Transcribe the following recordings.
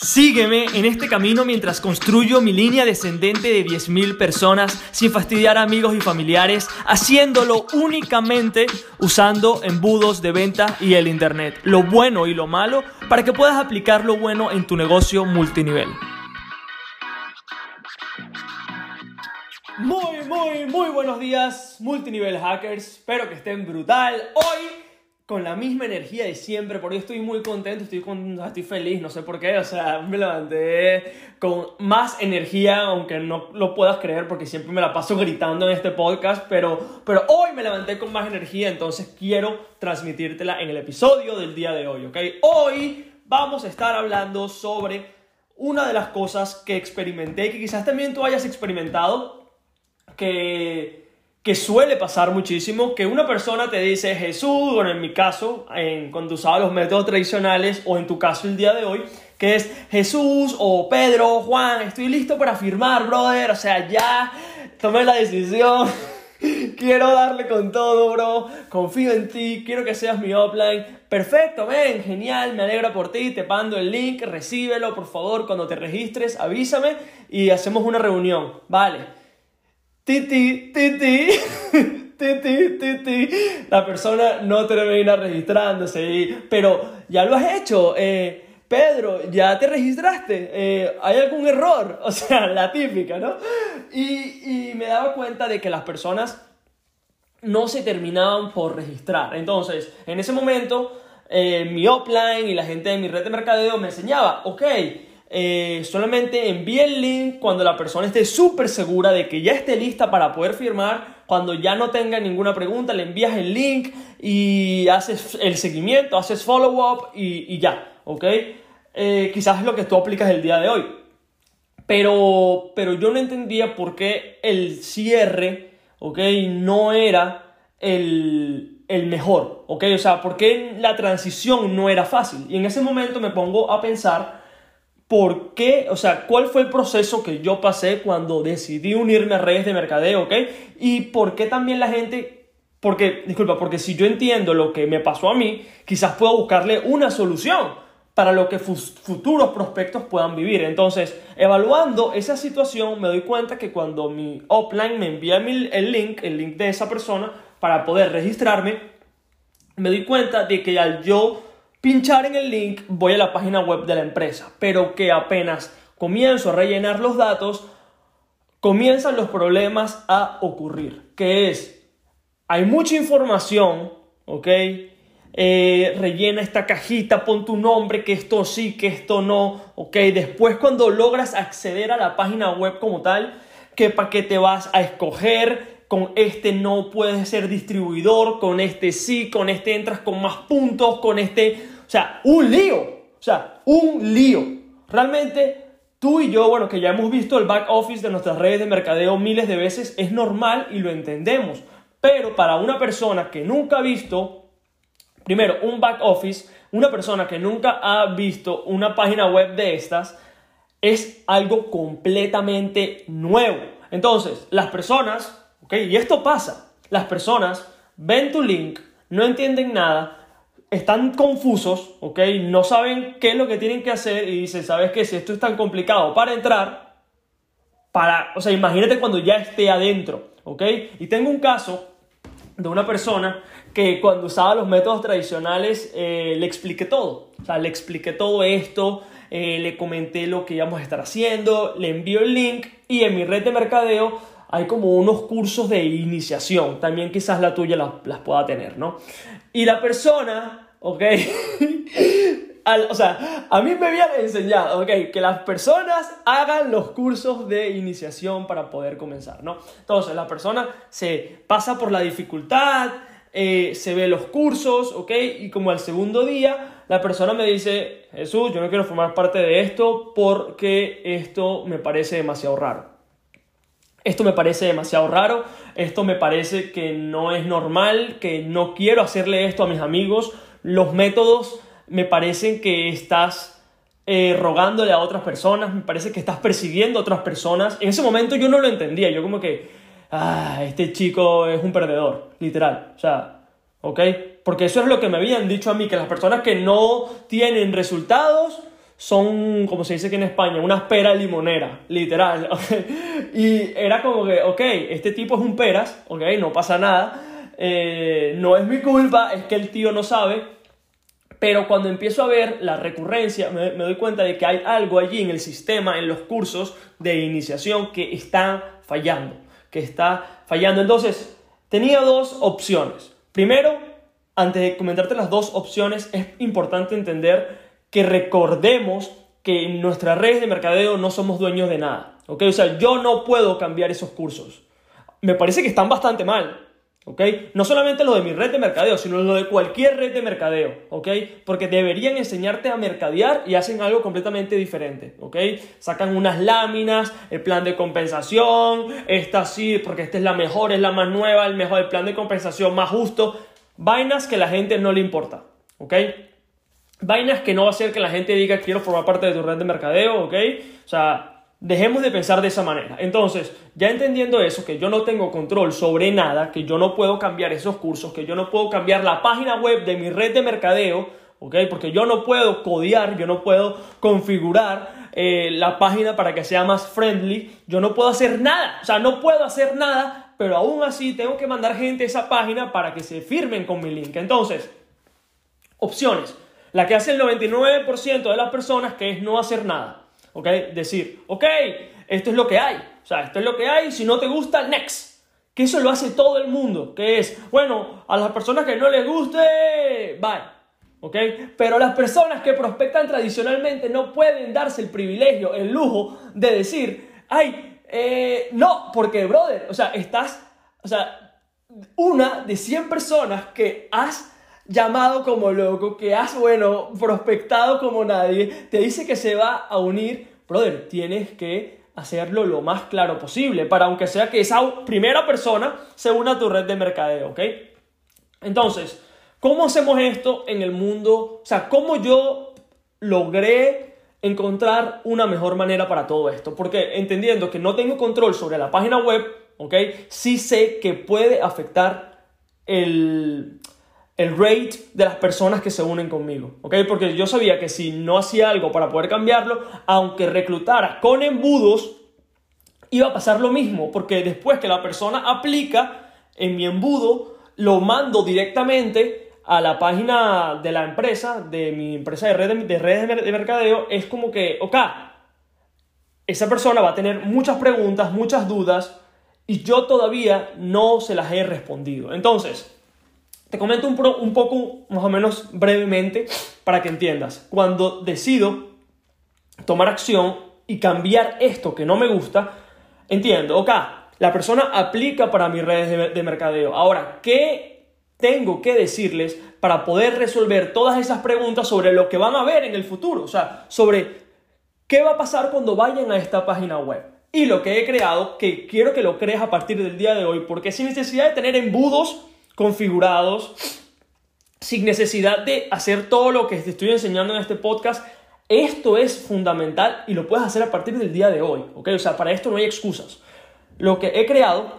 Sígueme en este camino mientras construyo mi línea descendente de 10.000 personas sin fastidiar a amigos y familiares, haciéndolo únicamente usando embudos de venta y el Internet, lo bueno y lo malo, para que puedas aplicar lo bueno en tu negocio multinivel. Muy, muy, muy buenos días, multinivel hackers. Espero que estén brutal. Hoy con la misma energía de siempre, por hoy estoy muy contento, estoy, con, estoy feliz, no sé por qué, o sea, me levanté con más energía, aunque no lo puedas creer porque siempre me la paso gritando en este podcast, pero, pero hoy me levanté con más energía, entonces quiero transmitírtela en el episodio del día de hoy, ¿ok? Hoy vamos a estar hablando sobre una de las cosas que experimenté, que quizás también tú hayas experimentado, que que suele pasar muchísimo, que una persona te dice Jesús, bueno, en mi caso, en, cuando usaba los métodos tradicionales, o en tu caso el día de hoy, que es Jesús o Pedro, Juan, estoy listo para firmar, brother, o sea, ya tomé la decisión, quiero darle con todo, bro, confío en ti, quiero que seas mi offline, perfecto, ven, genial, me alegra por ti, te mando el link, recíbelo, por favor, cuando te registres, avísame y hacemos una reunión, vale. Titi, titi, titi, titi. La persona no termina registrándose, pero ya lo has hecho. Eh, Pedro, ¿ya te registraste? Eh, ¿Hay algún error? O sea, la típica, ¿no? Y, y me daba cuenta de que las personas no se terminaban por registrar. Entonces, en ese momento, eh, mi offline y la gente de mi red de mercadeo me enseñaba, ok, eh, solamente envíe el link cuando la persona esté súper segura de que ya esté lista para poder firmar. Cuando ya no tenga ninguna pregunta, le envías el link y haces el seguimiento, haces follow-up y, ya, ¿ok? Eh, quizás es lo que tú aplicas el día de hoy. Pero, pero yo no entendía por qué el cierre, ¿ok? No era el, el mejor, ¿ok? O sea, por qué la transición no era fácil. Y en ese momento me pongo a pensar por qué, o sea, cuál fue el proceso que yo pasé cuando decidí unirme a redes de mercadeo, ¿ok? Y por qué también la gente, porque, disculpa, porque si yo entiendo lo que me pasó a mí, quizás puedo buscarle una solución para lo que futuros prospectos puedan vivir. Entonces, evaluando esa situación, me doy cuenta que cuando mi offline me envía el link, el link de esa persona, para poder registrarme, me doy cuenta de que al yo pinchar en el link, voy a la página web de la empresa, pero que apenas comienzo a rellenar los datos, comienzan los problemas a ocurrir, que es, hay mucha información, ¿ok? Eh, rellena esta cajita, pon tu nombre, que esto sí, que esto no, ¿ok? Después cuando logras acceder a la página web como tal, ¿qué paquete vas a escoger? Con este no puedes ser distribuidor, con este sí, con este entras con más puntos, con este, o sea, un lío, o sea, un lío. Realmente tú y yo, bueno, que ya hemos visto el back office de nuestras redes de mercadeo miles de veces, es normal y lo entendemos. Pero para una persona que nunca ha visto, primero, un back office, una persona que nunca ha visto una página web de estas, es algo completamente nuevo. Entonces, las personas y esto pasa. Las personas ven tu link, no entienden nada, están confusos, ¿ok? No saben qué es lo que tienen que hacer y dicen, ¿sabes qué? Si esto es tan complicado para entrar, para, o sea, imagínate cuando ya esté adentro, ¿ok? Y tengo un caso de una persona que cuando usaba los métodos tradicionales eh, le expliqué todo, o sea, le expliqué todo esto, eh, le comenté lo que íbamos a estar haciendo, le envío el link y en mi red de mercadeo hay como unos cursos de iniciación, también quizás la tuya las, pueda tener, ¿no? Y la persona, ¿ok? o sea, a mí me habían enseñado, ¿ok? Que las personas hagan los cursos de iniciación para poder comenzar, ¿no? Entonces, la persona se pasa por la dificultad, eh, se ve los cursos, ¿ok? Y como al segundo día, la persona me dice, Jesús, yo no quiero formar parte de esto porque esto me parece demasiado raro. Esto me parece demasiado raro, esto me parece que no es normal, que no quiero hacerle esto a mis amigos. Los métodos me parecen que estás eh, rogándole a otras personas, me parece que estás persiguiendo a otras personas. En ese momento yo no lo entendía, yo como que, ah, este chico es un perdedor, literal. O sea, ¿ok? Porque eso es lo que me habían dicho a mí, que las personas que no tienen resultados son, como se dice aquí en España, unas peras limonera, literal. Y era como que, ok, este tipo es un peras, ok, no pasa nada, eh, no es mi culpa, es que el tío no sabe. Pero cuando empiezo a ver la recurrencia, me, me doy cuenta de que hay algo allí en el sistema, en los cursos de iniciación que están fallando, que está fallando. Entonces, tenía dos opciones. Primero, antes de comentarte las dos opciones, es importante entender que recordemos que en nuestras redes de mercadeo no somos dueños de nada. ¿ok? O sea, yo no puedo cambiar esos cursos. Me parece que están bastante mal. ¿ok? No solamente lo de mi red de mercadeo, sino lo de cualquier red de mercadeo, ¿ok? Porque deberían enseñarte a mercadear y hacen algo completamente diferente, ¿ok? Sacan unas láminas, el plan de compensación, esta sí, porque esta es la mejor, es la más nueva, el mejor, el plan de compensación más justo, vainas que la gente no le importa, ¿ok? Vainas que no va a hacer que la gente diga quiero formar parte de tu red de mercadeo, ¿ok? O sea, dejemos de pensar de esa manera. Entonces, ya entendiendo eso, que yo no tengo control sobre nada, que yo no puedo cambiar esos cursos, que yo no puedo cambiar la página web de mi red de mercadeo, ¿ok? Porque yo no puedo codear, yo no puedo configurar eh, la página para que sea más friendly, yo no puedo hacer nada, o sea, no puedo hacer nada, pero aún así tengo que mandar gente a esa página para que se firmen con mi link. Entonces, opciones. La que hace el 99% de las personas que es no hacer nada. ¿Ok? Decir, ok, esto es lo que hay. O sea, esto es lo que hay. Si no te gusta, next. Que eso lo hace todo el mundo. Que es, bueno, a las personas que no les guste, bye. ¿Ok? Pero las personas que prospectan tradicionalmente no pueden darse el privilegio, el lujo de decir, ay, eh, no, porque, brother, o sea, estás, o sea, una de 100 personas que has llamado como loco, que has, bueno, prospectado como nadie, te dice que se va a unir, brother, tienes que hacerlo lo más claro posible, para aunque sea que esa primera persona se una a tu red de mercadeo, ¿ok? Entonces, ¿cómo hacemos esto en el mundo? O sea, ¿cómo yo logré encontrar una mejor manera para todo esto? Porque entendiendo que no tengo control sobre la página web, ¿ok? Sí sé que puede afectar el, el rate de las personas que se unen conmigo, ¿ok? Porque yo sabía que si no hacía algo para poder cambiarlo, aunque reclutara con embudos, iba a pasar lo mismo, porque después que la persona aplica en mi embudo, lo mando directamente a la página de la empresa, de mi empresa de redes de, redes de mercadeo, es como que, ok, esa persona va a tener muchas preguntas, muchas dudas, y yo todavía no se las he respondido. Entonces, te comento un, un, poco, más o menos brevemente, para que entiendas. Cuando decido tomar acción y cambiar esto que no me gusta, entiendo, ok, la persona aplica para mis redes de, de mercadeo. Ahora, ¿qué tengo que decirles para poder resolver todas esas preguntas sobre lo que van a ver en el futuro? O sea, sobre qué va a pasar cuando vayan a esta página web. Y lo que he creado, que quiero que lo crees a partir del día de hoy, porque sin necesidad de tener embudos configurados, sin necesidad de hacer todo lo que te estoy enseñando en este podcast. Esto es fundamental y lo puedes hacer a partir del día de hoy, ¿ok? O sea, para esto no hay excusas. Lo que he creado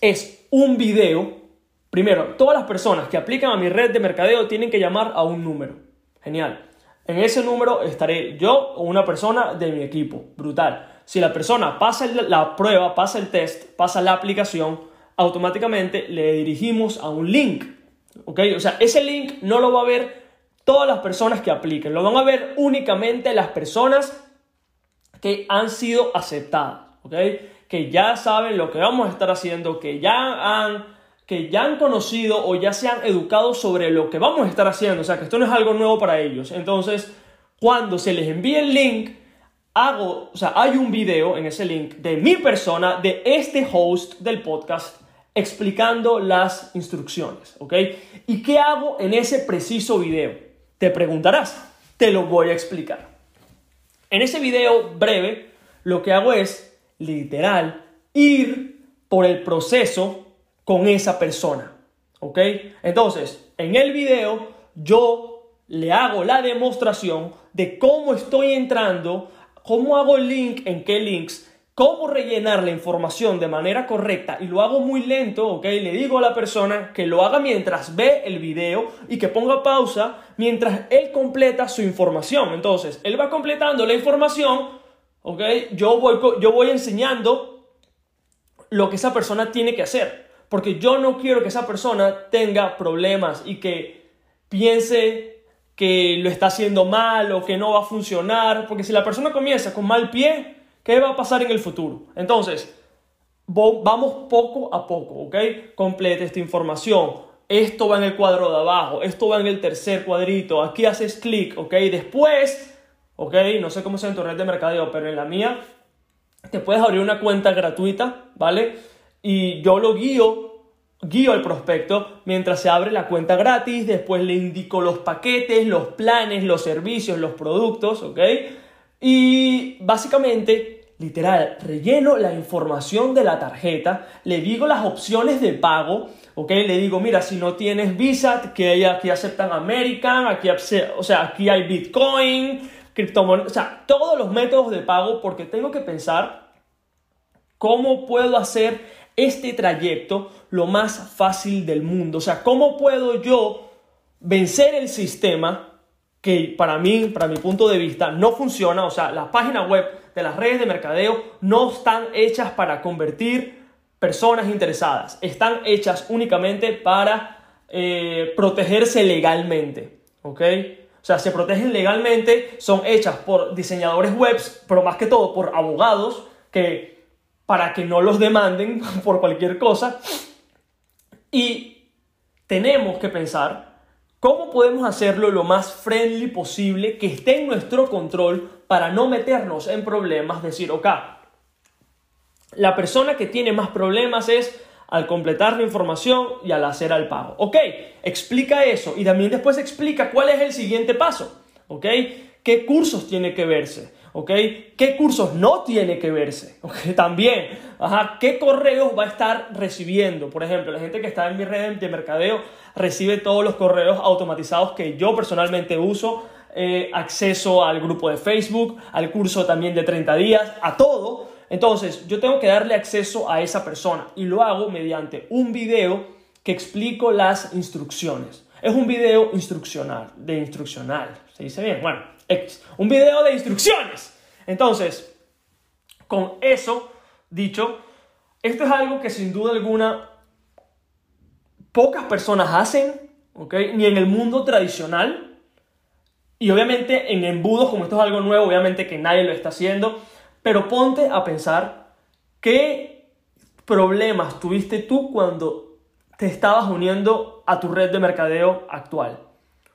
es un video. Primero, todas las personas que aplican a mi red de mercadeo tienen que llamar a un número. Genial. En ese número estaré yo o una persona de mi equipo. Brutal. Si la persona pasa la prueba, pasa el test, pasa la aplicación, automáticamente le dirigimos a un link. ¿Ok? O sea, ese link no lo va a ver todas las personas que apliquen, lo van a ver únicamente las personas que han sido aceptadas. ¿Ok? Que ya saben lo que vamos a estar haciendo, que ya han que ya han conocido o ya se han educado sobre lo que vamos a estar haciendo, o sea, que esto no es algo nuevo para ellos. Entonces, cuando se les envíe el link, hago, o sea, hay un video en ese link de mi persona, de este host del podcast, explicando las instrucciones, ¿ok? ¿Y qué hago en ese preciso video? Te preguntarás, te lo voy a explicar. En ese video breve, lo que hago es, literal, ir por el proceso con esa persona, ¿ok? Entonces, en el video yo le hago la demostración de cómo estoy entrando, cómo hago el link, en qué links, cómo rellenar la información de manera correcta y lo hago muy lento, ¿ok? Le digo a la persona que lo haga mientras ve el video y que ponga pausa mientras él completa su información. Entonces, él va completando la información, ¿ok? Yo voy, yo voy enseñando lo que esa persona tiene que hacer, porque yo no quiero que esa persona tenga problemas y que piense que lo está haciendo mal o que no va a funcionar, porque si la persona comienza con mal pie, ¿Qué va a pasar en el futuro? Entonces, vamos poco a poco, ¿ok? Complete esta información. Esto va en el cuadro de abajo, esto va en el tercer cuadrito, aquí haces clic, ¿ok? Después, ¿ok? No sé cómo es en tu red de mercadeo, pero en la mía te puedes abrir una cuenta gratuita, ¿vale? Y yo lo guío, guío al prospecto mientras se abre la cuenta gratis, después le indico los paquetes, los planes, los servicios, los productos, ¿ok? Y básicamente, literal, relleno la información de la tarjeta, le digo las opciones de pago, ¿ok? Le digo, mira, si no tienes Visa, que aquí aceptan American, aquí, o sea, aquí hay Bitcoin, criptomonedas, o sea, todos los métodos de pago porque tengo que pensar cómo puedo hacer este trayecto lo más fácil del mundo. O sea, cómo puedo yo vencer el sistema que para mí, para mi punto de vista, no funciona. O sea, las páginas web de las redes de mercadeo no están hechas para convertir personas interesadas. Están hechas únicamente para eh, protegerse legalmente. ¿Ok? O sea, se protegen legalmente, son hechas por diseñadores webs, pero más que todo por abogados que para que no los demanden por cualquier cosa. Y tenemos que pensar ¿Cómo podemos hacerlo lo más friendly posible, que esté en nuestro control para no meternos en problemas? Decir, ok, la persona que tiene más problemas es al completar la información y al hacer el pago. Ok, explica eso y también después explica cuál es el siguiente paso. Ok, qué cursos tiene que verse. ¿Ok? ¿Qué cursos no tiene que verse? También, ajá, ¿qué correos va a estar recibiendo? Por ejemplo, la gente que está en mi red de mercadeo recibe todos los correos automatizados que yo personalmente uso, eh, acceso al grupo de Facebook, al curso también de 30 días, a todo. Entonces, yo tengo que darle acceso a esa persona y lo hago mediante un video que explico las instrucciones. Es un video instruccional, de instruccional, ¿se dice bien? Bueno, un video de instrucciones. Entonces, con eso dicho, esto es algo que sin duda alguna pocas personas hacen, ¿ok? Ni en el mundo tradicional. Y obviamente en embudos, como esto es algo nuevo, obviamente que nadie lo está haciendo. Pero ponte a pensar qué problemas tuviste tú cuando te estabas uniendo a tu red de mercadeo actual.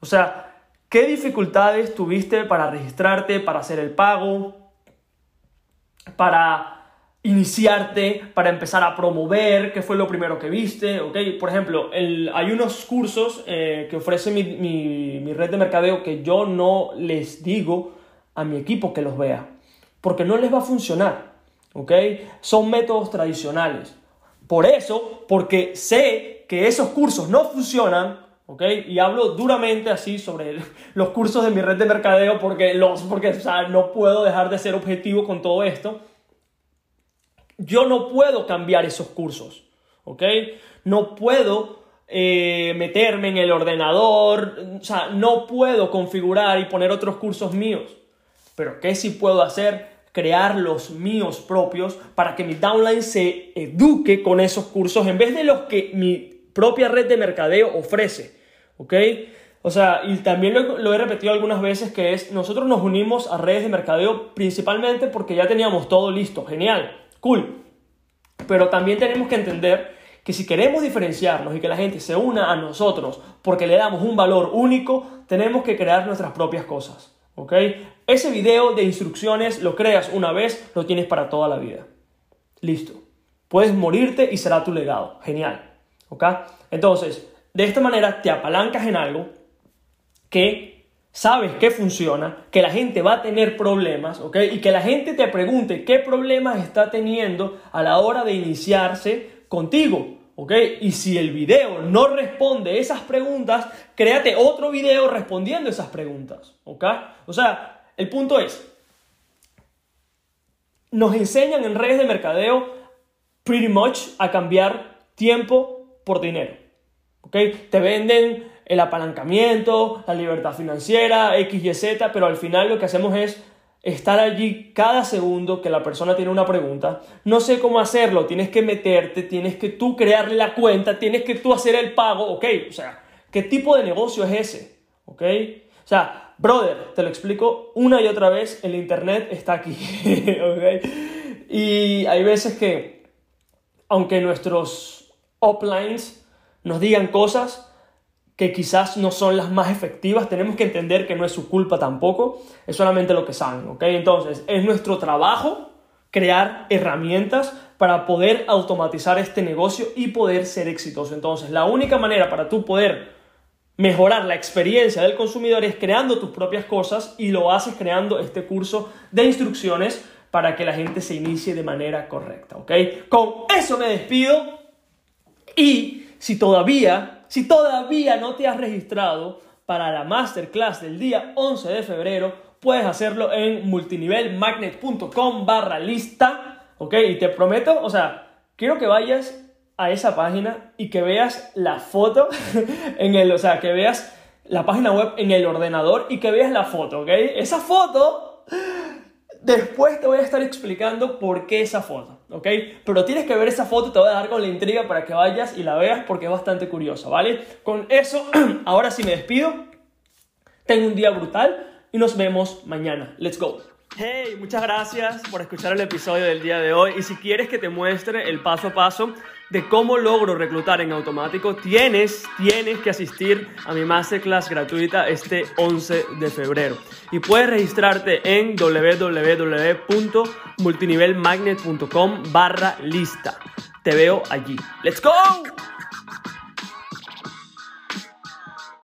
O sea, ¿Qué dificultades tuviste para registrarte, para hacer el pago, para iniciarte, para empezar a promover? ¿Qué fue lo primero que viste? ¿Okay? Por ejemplo, hay unos cursos eh, que ofrece mi, red de mercadeo que yo no les digo a mi equipo que los vea, porque no les va a funcionar. ¿okay? Son métodos tradicionales. Por eso, porque sé que esos cursos no funcionan, ¿ok? Y hablo duramente así sobre los cursos de mi red de mercadeo porque, los, porque o sea, no puedo dejar de ser objetivo con todo esto. Yo no puedo cambiar esos cursos, ¿ok? No puedo eh, meterme en el ordenador, o sea, no puedo configurar y poner otros cursos míos. Pero ¿qué sí puedo hacer? Crear los míos propios para que mi downline se eduque con esos cursos en vez de los que mi propia red de mercadeo ofrece. ¿Ok? O sea, y también lo, he repetido algunas veces que es, nosotros nos unimos a redes de mercadeo principalmente porque ya teníamos todo listo. Genial, cool. Pero también tenemos que entender que si queremos diferenciarnos y que la gente se una a nosotros porque le damos un valor único, tenemos que crear nuestras propias cosas. ¿Ok? Ese video de instrucciones lo creas una vez, lo tienes para toda la vida. Listo. Puedes morirte y será tu legado. Genial. Entonces, de esta manera te apalancas en algo que sabes que funciona, que la gente va a tener problemas, ¿ok? Y que la gente te pregunte qué problemas está teniendo a la hora de iniciarse contigo, ¿ok? Y si el video no responde esas preguntas, créate otro video respondiendo esas preguntas, ¿ok? O sea, el punto es, nos enseñan en redes de mercadeo pretty much a cambiar tiempo por dinero. ¿Ok? Te venden el apalancamiento, la libertad financiera, X, Y, Z, pero al final lo que hacemos es estar allí cada segundo que la persona tiene una pregunta. No sé cómo hacerlo, tienes que meterte, tienes que tú crearle la cuenta, tienes que tú hacer el pago, ¿ok? O sea, ¿qué tipo de negocio es ese? ¿Ok? O sea, brother, te lo explico una y otra vez, el Internet está aquí, ¿ok? Y hay veces que, aunque nuestros uplines nos digan cosas, que quizás no son las más efectivas, tenemos que entender que no es su culpa tampoco, es solamente lo que saben, ¿ok? Entonces, es nuestro trabajo crear herramientas para poder automatizar este negocio y poder ser exitoso. Entonces, la única manera para tú poder mejorar la experiencia del consumidor es creando tus propias cosas y lo haces creando este curso de instrucciones para que la gente se inicie de manera correcta, ¿ok? Con eso me despido y si todavía si todavía no te has registrado para la masterclass del día 11 de febrero, puedes hacerlo en multinivelmagnet.com barra lista, ¿ok? Y te prometo, o sea, quiero que vayas a esa página y que veas la foto en el, o sea, que veas la página web en el ordenador y que veas la foto, ¿ok? Esa foto Después te voy a estar explicando por qué esa foto, ¿ok? Pero tienes que ver esa foto, te voy a dar con la intriga para que vayas y la veas porque es bastante curiosa, ¿vale? Con eso, ahora sí me despido. Tengo un día brutal y nos vemos mañana. Let's go. Hey, muchas gracias por escuchar el episodio del día de hoy y si quieres que te muestre el paso a paso de cómo logro reclutar en automático, tienes, tienes que asistir a mi masterclass gratuita este 11 de febrero. Y puedes registrarte en www.multinivelmagnet.com barra lista. Te veo allí. ¡Let's go!